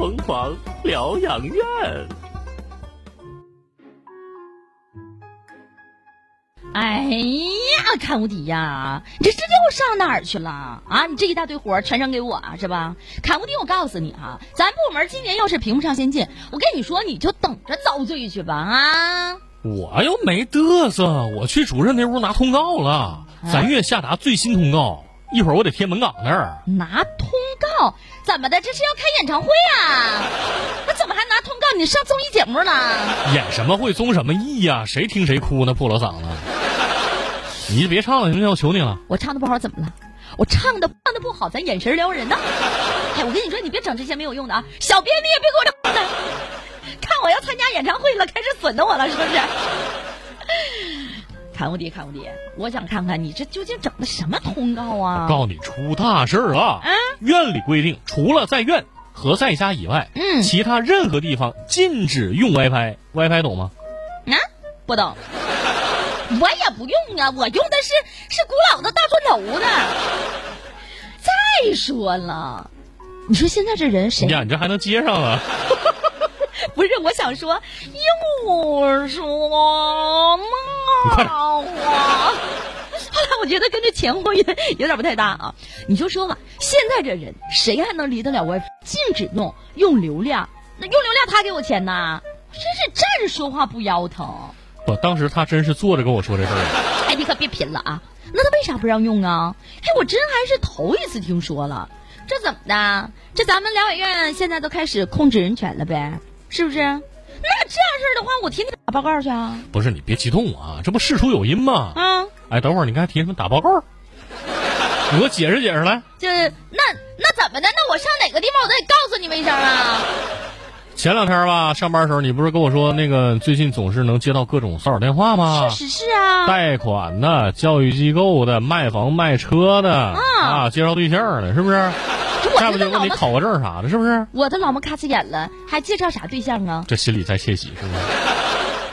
疯狂疗养院。哎呀，看无敌呀！你这这叫我上哪儿去了啊？你这一大堆活儿全扔给我啊，是吧？看无敌，我告诉你啊，咱部门今年要是评不上先进，我跟你说，你就等着遭罪去吧啊！我又没嘚瑟，我去主任那屋拿通告了，咱院下达最新通告，一会儿我得贴门岗那儿。拿通告？怎么的？这是要开演唱会啊？那怎么还拿通告？你上综艺节目了？演什么会，综什么艺呀？谁听谁哭呢？破锣嗓子。你就别唱了，行不行？我求你了。我唱的不好怎么了？我唱的唱的不好，咱眼神撩人呢。哎，我跟你说，你别整这些没有用的啊！小编你也别给我整的，看我要参加演唱会了，开始损的我了，是不是？看无敌，看无敌！我想看看你这究竟整的什么通告啊！我告诉你，出大事儿了！啊，院里规定，除了在院和在家以外，嗯其他任何地方禁止用 WiFi。WiFi 懂吗？啊，不懂。我也不用啊，我用的是是古老的大砖头的。再说了，你说现在这人谁呀，你这还能接上啊？不是？我想说，又说快嘛点话。后来我觉得跟这前后有有点不太搭啊。你就说吧，现在这人谁还能离得了 WiFi？禁止弄，用流量，那用流量他给我钱呐？真是站着说话不腰疼。不当时他真是坐着跟我说这事儿。哎，你可别贫了啊！那他为啥不让用啊？哎，我真还是头一次听说了，这怎么的？这咱们疗养院现在都开始控制人权了呗？是不是？那这样式儿的话，我天天打报告去啊！不是你别激动啊，这不事出有因吗？啊，哎，等会儿你刚才提什么打报告？你给我解释解释来。这那那怎么的？那我上哪个地方我都得告诉你们一声啊！前两天吧，上班的时候你不是跟我说那个最近总是能接到各种骚扰电话吗？确实是啊。贷款的、教育机构的、卖房卖车的啊，介绍对象的，是不是？这不就问你考个证啥的，是不是？我的老么咔哧眼了，还介绍啥对象啊？这心里在窃喜，是不是？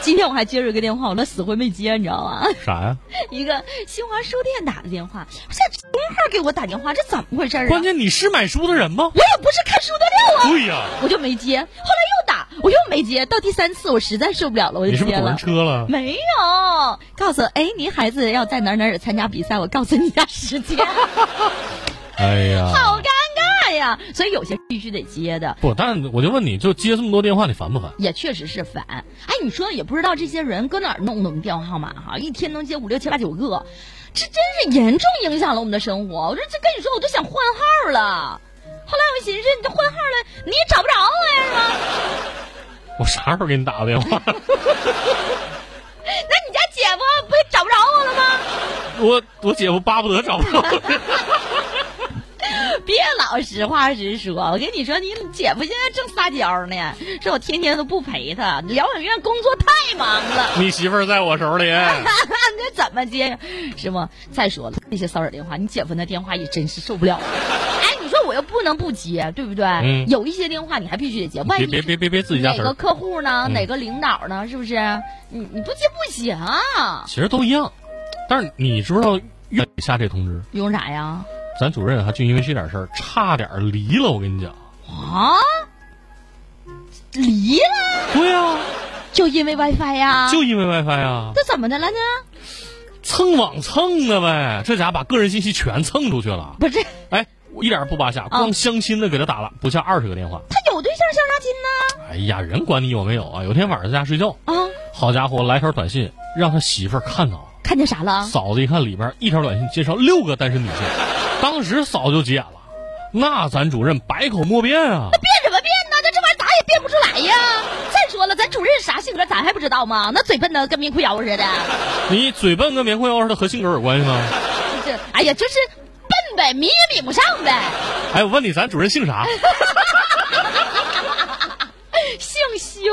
今天我还接着一个电话，我那死活没接，你知道吗？啥呀？一个新华书店打的电话，这空号给我打电话，这怎么回事啊？关键你是买书的人吗？我也不是看书的料啊，对呀、我就没接。后来又打，我又没接，到第三次我实在受不了了，我就接了你是不是。车了？没有，告诉我，哎，您孩子要在哪哪哪儿参加比赛，我告诉你一下时间，哎呀，好呀。所以有些必须得接的，不，但我就问你，就接这么多电话，你烦不烦？也确实是烦。哎，你说也不知道这些人搁哪儿弄的我们电话号码哈，一天能接五六七八九个，这真是严重影响了我们的生活。我说这跟你说，我都想换号了。后来我一寻思，你这换号了，你也找不着我呀，是吧？我啥时候给你打个电话？那你家姐夫不也找不着我了吗？我我姐夫巴不得找不着我。别老实话实说，我跟你说，你姐夫现在正撒娇呢，说我天天都不陪他，疗养院工作太忙了，你媳妇儿在我手里，那怎么接呀？是吗？再说了，那些骚扰电话，你姐夫那电话也真是受不了。哎，你说我又不能不接，对不对？嗯有一些电话你还必须得接，万一别别别别别自己家，哪个客户呢？嗯哪个领导呢？是不是？你你不接不行，其实都一样。但是你知不知道月底下这通知？用啥呀？咱主任还就因为这点事儿差点离了，我跟你讲。啊？离了？对呀、就因为 WiFi 呀？就因为 WiFi 啊，这怎么的了呢？蹭网蹭的呗，这家伙把个人信息全蹭出去了。不是，哎，我一点不扒瞎，光相亲的给他打了不下二十个电话。他有对象相啥亲呢？哎呀，人管你有没有啊？有天晚上在家睡觉，啊，好家伙，来条短信让他媳妇儿看到，看见啥了？嫂子一看里边一条短信介绍六个单身女性，当时嫂子就急眼了。那咱主任百口莫辩啊！那辩什么辩呢？那这玩意儿咋也辩不出来呀！再说了，咱主任啥性格咱还不知道吗？那嘴笨的跟棉裤腰似的，你嘴笨跟棉裤腰似的，和性格有关系吗？这哎呀，就是笨呗，迷也比不上呗。哎，我问你，咱主任姓啥？姓修，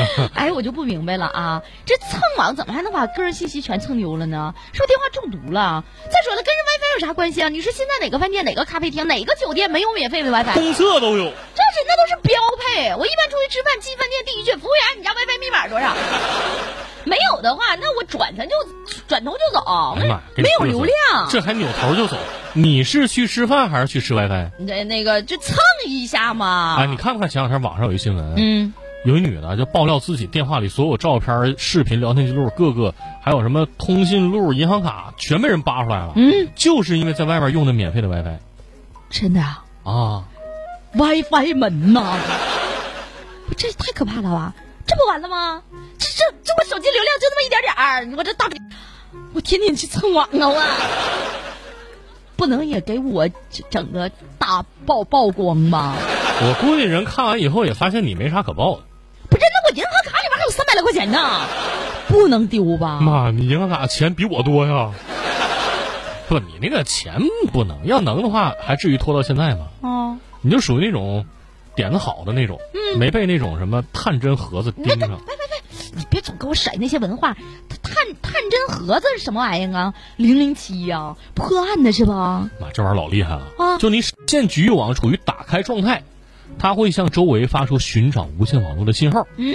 哎，我就不明白了啊！这蹭网怎么还能把个人信息全蹭丢了呢？是不是电话中毒了？再说了，跟人 WiFi 有啥关系啊？你说现在哪个饭店、哪个咖啡厅、哪个酒店没有免费的 WiFi？公厕都有。这是那都是标配。我一般出去吃饭，进饭店第一句，服务员，你家 WiFi 密码多少？没有的话，那我转 thân 就转头就走，没有流量。这还扭头就走？你是去吃饭还是去吃 WiFi？那那个就蹭一下嘛。啊，你看没看前两天网上有一新闻？嗯，有一女的就爆料自己电话里所有照片、视频、聊天记录，各个还有什么通讯录、银行卡，全被人扒出来了。嗯，就是因为在外面用的免费的 WiFi 真的啊啊，，WiFi 门呐，这也太可怕了吧？这不完了吗？这这这我手机流量就那么一点点儿，我这大，我天天去蹭网啊我，不能也给我整个大曝曝光吧？我估计人看完以后也发现你没啥可报的。三百来块钱呢，不能丢吧？妈，你银行卡钱比我多呀！不，你那个钱不能，要能的话，还至于拖到现在吗？哦，你就属于那种点子好的那种，没被那种什么探针盒子盯上。你别总给我甩那些文化，探探针盒子是什么玩意儿啊？零零七呀，破案的是吧？妈，这玩意儿老厉害了！啊就你现局域网处于打开状态，它会向周围发出寻找无线网络的信号。嗯，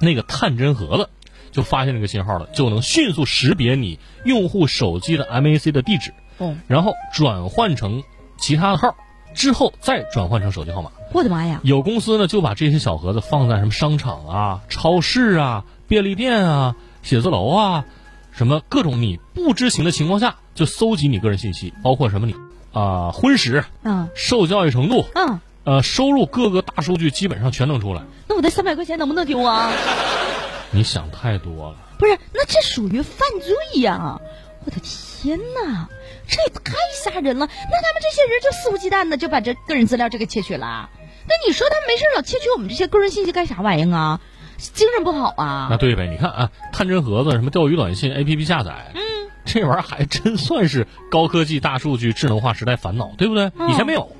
那个探针盒子就发现这个信号了，就能迅速识别你用户手机的 MAC 的地址，哦，然后转换成其他的号，之后再转换成手机号码。我的妈呀！有公司呢就把这些小盒子放在什么商场啊、超市啊、便利店啊、写字楼啊，什么各种你不知情的情况下，就搜集你个人信息，包括什么你啊、婚史、嗯受教育程度、嗯，呃收入各个大数据基本上全能出来。那三百块钱能不能丢啊？你想太多了。不是，那这属于犯罪呀！我的天哪，这也太吓人了！那他们这些人就肆无忌惮的就把这个人资料这个窃取了。那你说他们没事老窃取我们这些个人信息干啥玩意儿啊？精神不好啊？那对呗，你看啊，探针盒子、什么钓鱼短信、APP 下载，嗯，这玩意儿还真算是高科技、大数据、智能化时代烦恼，对不对？嗯以前没有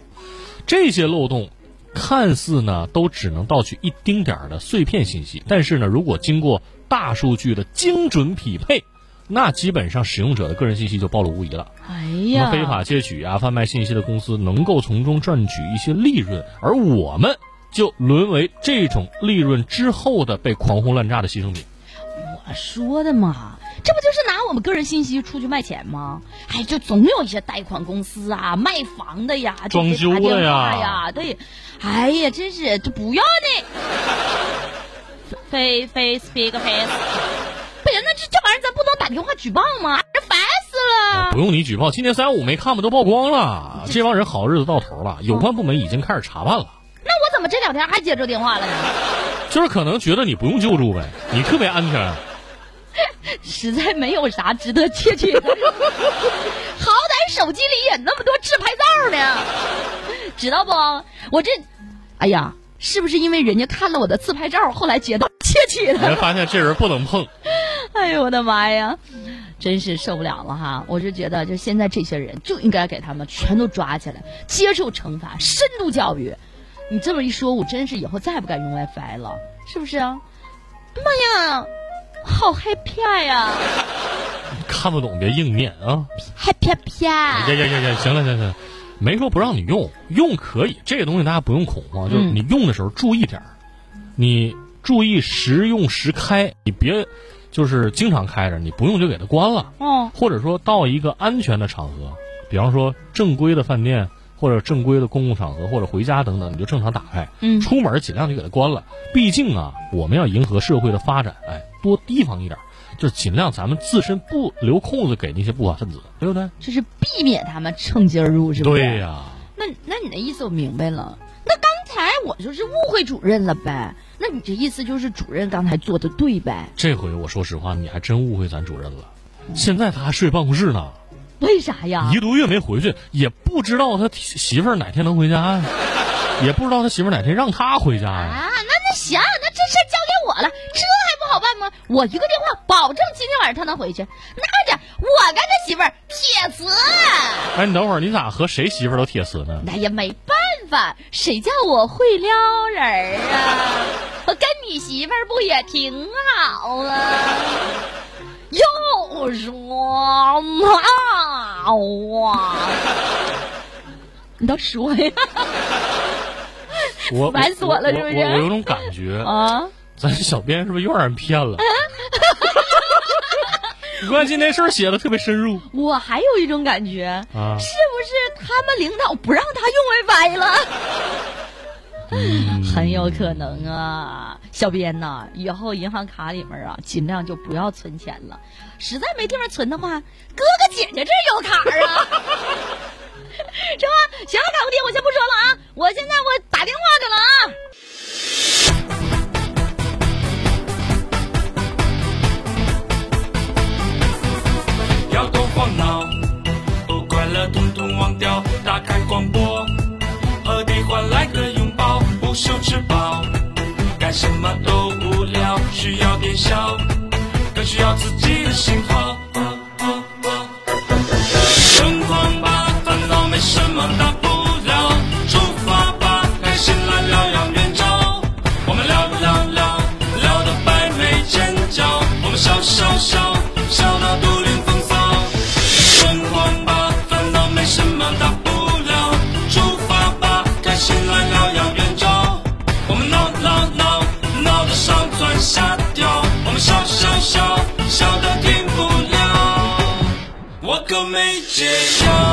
这些漏洞，看似呢都只能盗取一丁点儿的碎片信息，但是呢，如果经过大数据的精准匹配，那基本上使用者的个人信息就暴露无遗了。哎什么呀，非法窃取啊、贩卖信息的公司能够从中赚取一些利润，而我们就沦为这种利润之后的被狂轰滥炸的牺牲品。我说的嘛，这不就是拿我们个人信息出去卖钱吗？哎，就总有一些贷款公司啊、卖房的呀、装修的呀呀，对，哎呀，真是这不要你。face face speak face，不行，那这这玩意儿咱不能打电话举报吗？这烦死了。不用你举报，今年三幺五没看吗？都曝光了，这帮人好日子到头了，有关部门已经开始查办了。那我怎么这两天还接着电话了呢？就是可能觉得你不用救助呗，你特别安全。实在没有啥值得窃取的，好歹手机里也那么多自拍照呢，知道不？我这，哎呀，是不是因为人家看了我的自拍照，后来觉得窃取人了？发现这人不能碰，哎呦我的妈呀，真是受不了了哈！我是觉得，就现在这些人就应该给他们全都抓起来，接受惩罚，深度教育。你这么一说，我真是以后再也不敢用 WiFi 了，是不是啊？妈呀，好害怕呀！看不懂别硬念啊！害怕怕。呀呀呀呀！行了行了，没说不让你用，用可以，这个东西大家不用恐慌，就是嗯你用的时候注意点儿，你注意时用时开，你别就是经常开着，你不用就给它关了。哦，或者说到一个安全的场合，比方说正规的饭店或者正规的公共场合或者回家等等，你就正常打开。嗯出门尽量就给它关了。毕竟啊，我们要迎合社会的发展，哎，多提防一点，就是尽量咱们自身不留空子给那些不法分子，对不对？就是避免他们趁机而入，是不是？对呀、那那你的意思我明白了。那刚才我就是误会主任了呗？那你这意思就是主任刚才做的对呗？这回我说实话，你还真误会咱主任了。现在他还睡办公室呢，为啥呀一？个多月没回去，也不知道他媳妇儿哪天能回家呀，也不知道他媳妇儿哪天让他回家呀。啊，那那行，那这事交给我了，这好办吗？我一个电话，保证今天晚上他能回去。那着我跟他媳妇儿铁磁，哎，你等会儿，你咋和谁媳妇儿都铁磁呢？那也没办法，谁叫我会撩人儿啊？我跟你媳妇儿不也挺好啊？又说嘛哇？你倒说呀！我烦死我了是不是我有种感觉，啊，咱小编是不是又让人骗了？关键那事儿写的特别深入。我还有一种感觉，啊是不是他们领导不让他用 WiFi 了？很有可能啊，小编呐，以后银行卡里面啊，尽量就不要存钱了。实在没地方存的话，哥哥姐姐这有卡啊，是吧？行需要点笑，更需要自己的信号。只有。